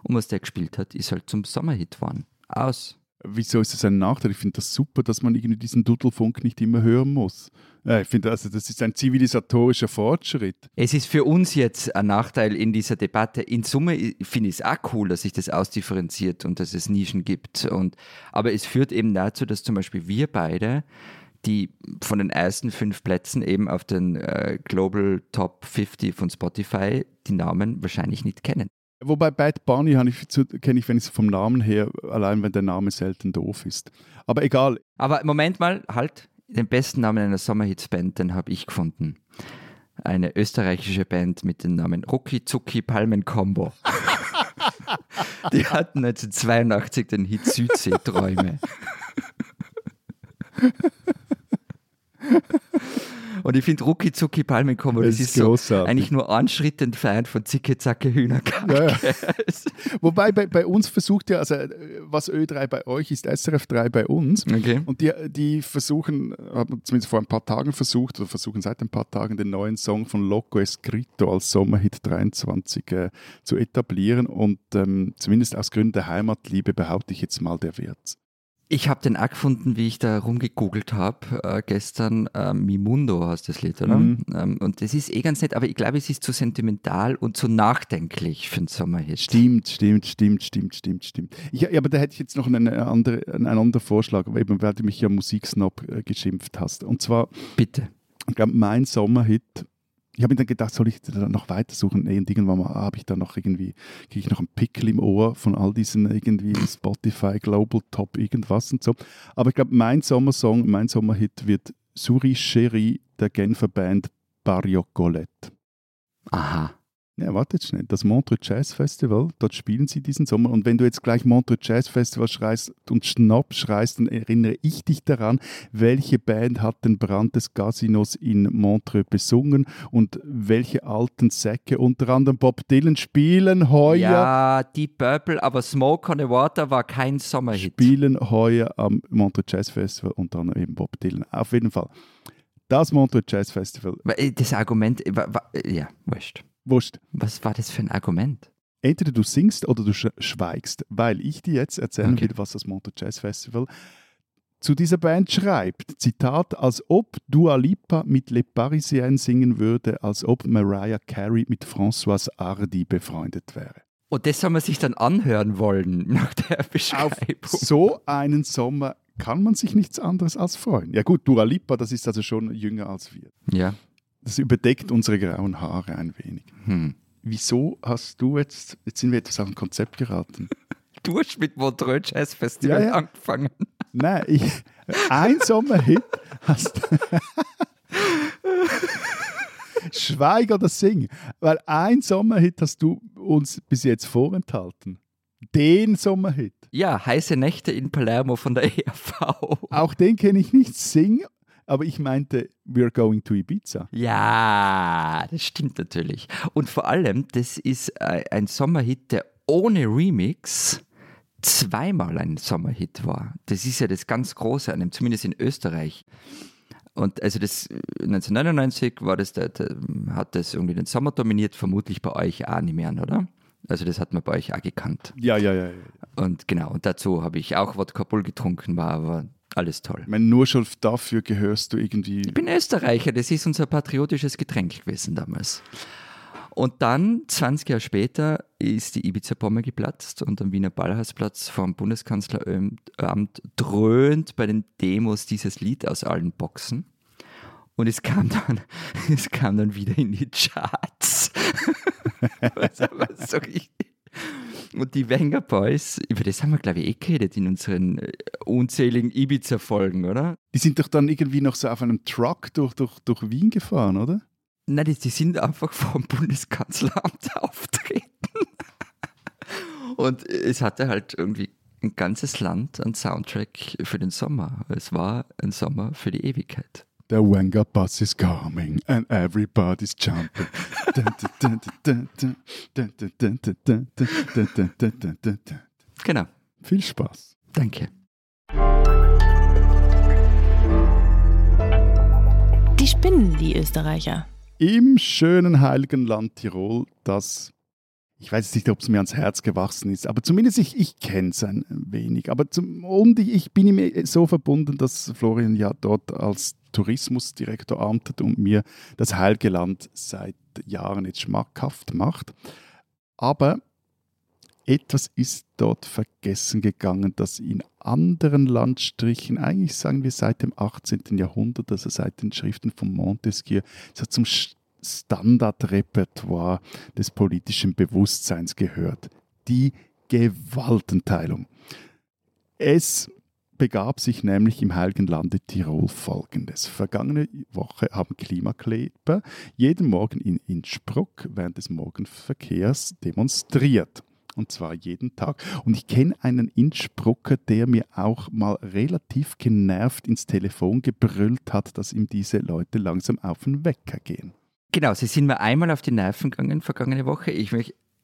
und was der gespielt hat, ist halt zum Sommerhit geworden. Aus. Wieso ist das ein Nachteil? Ich finde das super, dass man irgendwie diesen Dudelfunk nicht immer hören muss. Ich finde, also das ist ein zivilisatorischer Fortschritt. Es ist für uns jetzt ein Nachteil in dieser Debatte. In Summe finde ich es auch cool, dass sich das ausdifferenziert und dass es Nischen gibt. Und, aber es führt eben dazu, dass zum Beispiel wir beide die von den ersten fünf Plätzen eben auf den äh, Global Top 50 von Spotify die Namen wahrscheinlich nicht kennen. Wobei Bad Bunny kenne ich, wenn ich vom Namen her, allein wenn der Name selten doof ist. Aber egal. Aber Moment mal, halt. Den besten Namen einer Sommerhitsband, den habe ich gefunden. Eine österreichische Band mit dem Namen Rucki Zucki Palmen Combo. Die hatten 1982 den Hit Südsee-Träume. Und ich finde Rucki Zucki Palmenkombo, das, das ist, ist so eigentlich nur ein Schritt entfernt von Zicke Zacke Hühnerkacke. Ja, ja. Wobei bei, bei uns versucht ja, also was Ö3 bei euch ist, SRF 3 bei uns. Okay. Und die, die versuchen, haben zumindest vor ein paar Tagen versucht, oder versuchen seit ein paar Tagen den neuen Song von Loco Escrito als Sommerhit 23 äh, zu etablieren. Und ähm, zumindest aus Gründen der Heimatliebe behaupte ich jetzt mal, der wird's. Ich habe den auch gefunden, wie ich da rumgegoogelt habe äh, gestern. Äh, Mimundo heißt das Lied, oder? Mhm. Ähm, und das ist eh ganz nett, aber ich glaube, es ist zu sentimental und zu nachdenklich für einen Sommerhit. Stimmt, stimmt, stimmt, stimmt, stimmt, stimmt. Ich, ja, aber da hätte ich jetzt noch einen, andere, einen anderen Vorschlag, weil du mich ja Musiksnob äh, geschimpft hast. Und zwar. Bitte. Ich glaube, mein Sommerhit ich habe mir dann gedacht, soll ich dann noch weitersuchen? Nee, und irgendwann mal habe ich dann noch irgendwie, kriege ich noch einen Pickel im Ohr von all diesen irgendwie Spotify, Global Top, irgendwas und so. Aber ich glaube, mein Sommersong, mein Sommerhit wird Suri Cherie der Genfer Band Barrio Colette. Aha. Ja, wartet schnell. Das Montreux Jazz Festival, dort spielen sie diesen Sommer. Und wenn du jetzt gleich Montreux Jazz Festival schreist und Schnapp schreist, dann erinnere ich dich daran, welche Band hat den Brand des Casinos in Montreux besungen und welche alten Säcke, unter anderem Bob Dylan, spielen heuer. Ja, Deep Purple, aber Smoke on the Water war kein Sommerhit. Spielen heuer am Montreux Jazz Festival, unter anderem eben Bob Dylan. Auf jeden Fall. Das Montreux Jazz Festival. Äh, das Argument, äh, ja, wurscht. Wurscht. Was war das für ein Argument? Entweder du singst oder du schweigst, weil ich dir jetzt erzählen okay. will, was das Monto Jazz Festival zu dieser Band schreibt. Zitat, als ob Dua Lipa mit Le Parisien singen würde, als ob Mariah Carey mit Françoise Hardy befreundet wäre. Und das soll man sich dann anhören wollen nach der Beschreibung. Auf so einen Sommer kann man sich nichts anderes als freuen. Ja gut, Dua Lipa, das ist also schon jünger als wir. Ja. Das überdeckt unsere grauen Haare ein wenig. Hm. Wieso hast du jetzt, jetzt sind wir etwas auf ein Konzept geraten. Du hast mit Montreux Jazz Festival ja, ja. angefangen. Nein, ich, ein Sommerhit hast Schweig oder sing. Weil ein Sommerhit hast du uns bis jetzt vorenthalten. Den Sommerhit. Ja, heiße Nächte in Palermo von der ERV. Auch den kenne ich nicht. Sing aber ich meinte, we're going to Ibiza. Ja, das stimmt natürlich. Und vor allem, das ist äh, ein Sommerhit, der ohne Remix zweimal ein Sommerhit war. Das ist ja das ganz Große an dem, zumindest in Österreich. Und also das 1999 war das, der, der, hat das irgendwie den Sommer dominiert, vermutlich bei euch auch nicht mehr, oder? Also das hat man bei euch auch gekannt. Ja, ja, ja. ja. Und genau, und dazu habe ich auch Wodka Bull getrunken, war aber Alles toll. Ich meine, nur schon dafür gehörst du irgendwie. Ich bin Österreicher, das ist unser patriotisches Getränk gewesen damals. Und dann, 20 Jahre später, ist die Ibiza-Bombe geplatzt und am Wiener Ballhausplatz vom Bundeskanzleramt dröhnt bei den Demos dieses Lied aus allen Boxen. Und es kam dann, es kam dann wieder in die Charts. was aber so richtig. Und die Wenger Boys, über das haben wir, glaube ich, eh geredet in unseren äh, unzähligen Ibiza-Folgen, oder? Die sind doch dann irgendwie noch so auf einem Truck durch, durch, durch Wien gefahren, oder? Nein, die, die sind einfach vom Bundeskanzleramt auftreten. Und es hatte halt irgendwie ein ganzes Land ein Soundtrack für den Sommer. Es war ein Sommer für die Ewigkeit. The Wenger bus is coming and everybody's jumping. Genau. Viel Spaß. Danke. Die spinnen, die Österreicher. Im schönen heiligen Land Tirol, das ich weiß nicht, ob es mir ans Herz gewachsen ist, aber zumindest ich, ich kenne es ein wenig. Aber zum, und ich bin ihm so verbunden, dass Florian ja dort als Tourismusdirektor amtet und mir das Heilige Land seit Jahren jetzt schmackhaft macht. Aber etwas ist dort vergessen gegangen, das in anderen Landstrichen, eigentlich sagen wir seit dem 18. Jahrhundert, also seit den Schriften von Montesquieu, so zum Standardrepertoire des politischen Bewusstseins gehört. Die Gewaltenteilung. Es begab sich nämlich im Heiligen Lande Tirol folgendes. Vergangene Woche haben Klimakleber jeden Morgen in Innsbruck während des Morgenverkehrs demonstriert. Und zwar jeden Tag. Und ich kenne einen Innsbrucker, der mir auch mal relativ genervt ins Telefon gebrüllt hat, dass ihm diese Leute langsam auf den Wecker gehen. Genau, sie sind mir einmal auf die Nerven gegangen vergangene Woche. Ich,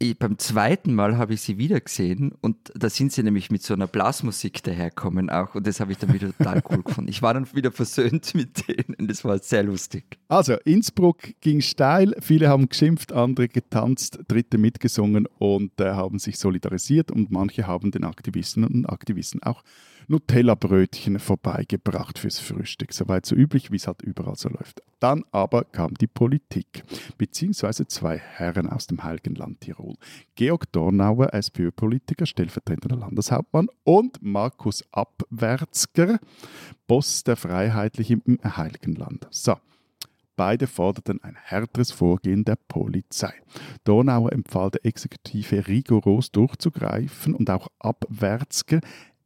ich, beim zweiten Mal habe ich sie wieder gesehen und da sind sie nämlich mit so einer Blasmusik daherkommen auch und das habe ich dann wieder total cool gefunden. Ich war dann wieder versöhnt mit denen, das war sehr lustig. Also, Innsbruck ging steil, viele haben geschimpft, andere getanzt, Dritte mitgesungen und äh, haben sich solidarisiert und manche haben den Aktivistinnen und Aktivisten auch Nutella-Brötchen vorbeigebracht fürs Frühstück. Soweit so üblich, wie es halt überall so läuft. Dann aber kam die Politik, beziehungsweise zwei Herren aus dem Heiligen Land Tirol. Georg Dornauer, SPÖ-Politiker, stellvertretender Landeshauptmann und Markus Abwärtsger, Boss der Freiheitlichen im Heiligen Land. So, Beide forderten ein härteres Vorgehen der Polizei. Donauer empfahl der Exekutive rigoros durchzugreifen und auch Abwärtsger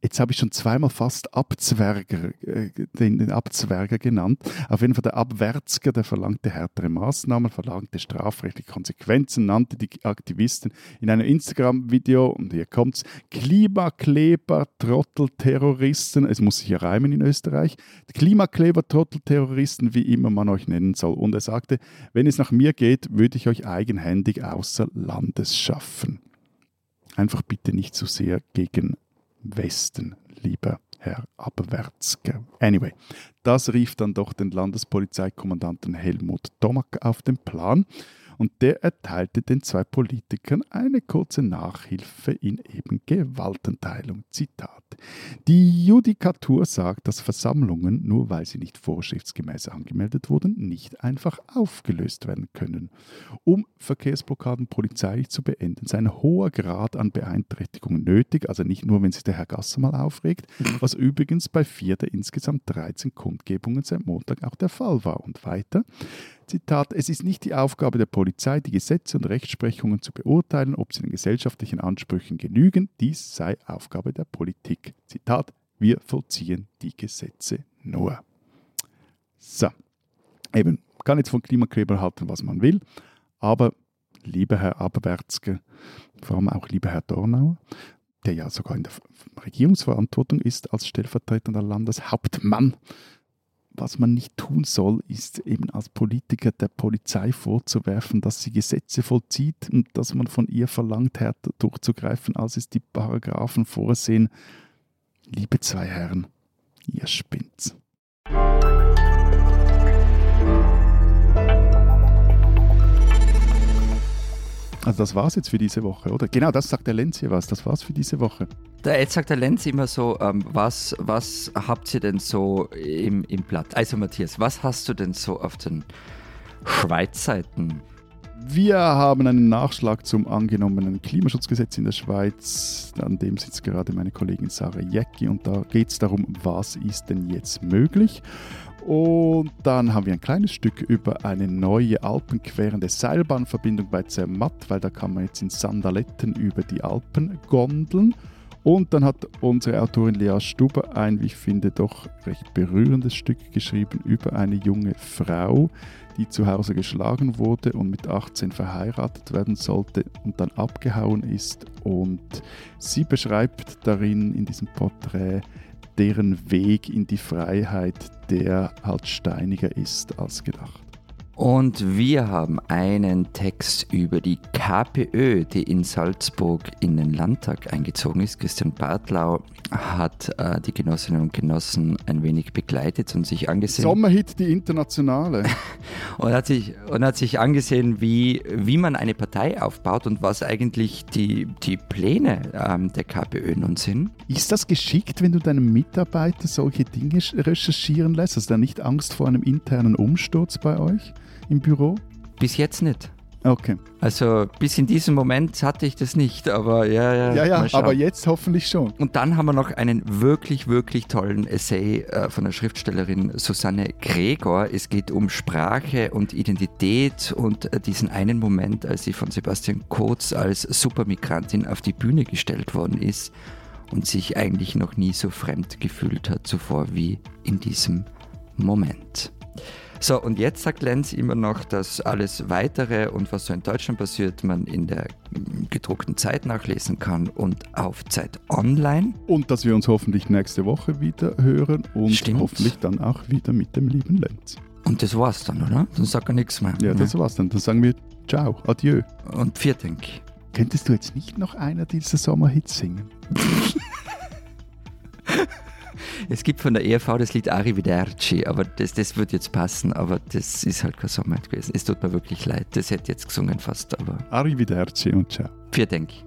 Jetzt habe ich schon zweimal fast Abzwerger, äh, den, Abzwerger genannt. Auf jeden Fall der Abwärtsger, der verlangte härtere Maßnahmen, verlangte strafrechtliche Konsequenzen, nannte die Aktivisten in einem Instagram-Video, und hier kommt's, Klimakleber, Trottelterroristen, es muss sich ja reimen in Österreich, Klimakleber, Trottelterroristen, wie immer man euch nennen soll. Und er sagte, wenn es nach mir geht, würde ich euch eigenhändig außer Landes schaffen. Einfach bitte nicht zu so sehr gegen Westen, lieber Herr Abwärtsger. Anyway, das rief dann doch den Landespolizeikommandanten Helmut Domack auf den Plan und der erteilte den zwei Politikern eine kurze Nachhilfe in eben Gewaltenteilung. Zitat. Die Judikatur sagt, dass Versammlungen, nur weil sie nicht vorschriftsgemäß angemeldet wurden, nicht einfach aufgelöst werden können. Um Verkehrsblockaden polizeilich zu beenden, ist ein hoher Grad an Beeinträchtigung nötig, also nicht nur, wenn sich der Herr Gasser mal aufregt, was übrigens bei vier der insgesamt 13 Kundgebungen seit Montag auch der Fall war. Und weiter, Zitat, es ist nicht die Aufgabe der Polizei, die Gesetze und Rechtsprechungen zu beurteilen, ob sie den gesellschaftlichen Ansprüchen genügen. Dies sei Aufgabe der Politik. Zitat, wir vollziehen die Gesetze nur. So, eben, kann jetzt von Klimakleber halten, was man will, aber lieber Herr Aberwärtsger, vor allem auch lieber Herr Dornauer, der ja sogar in der Regierungsverantwortung ist als stellvertretender Landeshauptmann, was man nicht tun soll, ist eben als Politiker der Polizei vorzuwerfen, dass sie Gesetze vollzieht und dass man von ihr verlangt, härter durchzugreifen, als es die Paragraphen vorsehen. Liebe zwei Herren, ihr spinnt's. Also das war's jetzt für diese Woche, oder? Genau, das sagt der Lenz hier was. Das war's für diese Woche. Da, jetzt sagt der Lenz immer so, ähm, was, was habt ihr denn so im, im Blatt? Also Matthias, was hast du denn so auf den Schweizseiten? Wir haben einen Nachschlag zum angenommenen Klimaschutzgesetz in der Schweiz. An dem sitzt gerade meine Kollegin Sarah Jäcki und da geht es darum, was ist denn jetzt möglich. Und dann haben wir ein kleines Stück über eine neue alpenquerende Seilbahnverbindung bei Zermatt, weil da kann man jetzt in Sandaletten über die Alpen gondeln. Und dann hat unsere Autorin Lea Stuber ein, wie ich finde, doch recht berührendes Stück geschrieben über eine junge Frau, die zu Hause geschlagen wurde und mit 18 verheiratet werden sollte und dann abgehauen ist. Und sie beschreibt darin in diesem Porträt deren Weg in die Freiheit, der halt steiniger ist als gedacht. Und wir haben einen Text über die KPÖ, die in Salzburg in den Landtag eingezogen ist. Christian Bartlau hat äh, die Genossinnen und Genossen ein wenig begleitet und sich angesehen. Sommerhit, die internationale. und, hat sich, und hat sich angesehen, wie, wie man eine Partei aufbaut und was eigentlich die, die Pläne ähm, der KPÖ nun sind. Ist das geschickt, wenn du deinem Mitarbeiter solche Dinge recherchieren lässt? Hast du da nicht Angst vor einem internen Umsturz bei euch? Im Büro? Bis jetzt nicht. Okay. Also bis in diesem Moment hatte ich das nicht, aber ja, ja. Ja, ja, aber jetzt hoffentlich schon. Und dann haben wir noch einen wirklich, wirklich tollen Essay äh, von der Schriftstellerin Susanne Gregor. Es geht um Sprache und Identität und äh, diesen einen Moment, als sie von Sebastian Kurz als Supermigrantin auf die Bühne gestellt worden ist und sich eigentlich noch nie so fremd gefühlt hat zuvor wie in diesem Moment. So, und jetzt sagt Lenz immer noch, dass alles Weitere und was so in Deutschland passiert, man in der gedruckten Zeit nachlesen kann und auf Zeit online. Und dass wir uns hoffentlich nächste Woche wieder hören und Stimmt. hoffentlich dann auch wieder mit dem lieben Lenz. Und das war's dann, oder? Dann sagt er nichts mehr. Ja, das war's dann. Dann sagen wir Ciao, Adieu. Und Viertenk. Könntest du jetzt nicht noch einer dieser Sommerhits singen? Es gibt von der ERV das Lied Arrivederci, aber das, das wird jetzt passen, aber das ist halt kein Sommer gewesen. Es tut mir wirklich leid, das hätte jetzt gesungen fast, aber. Arrivederci und ciao. Vielen Dank.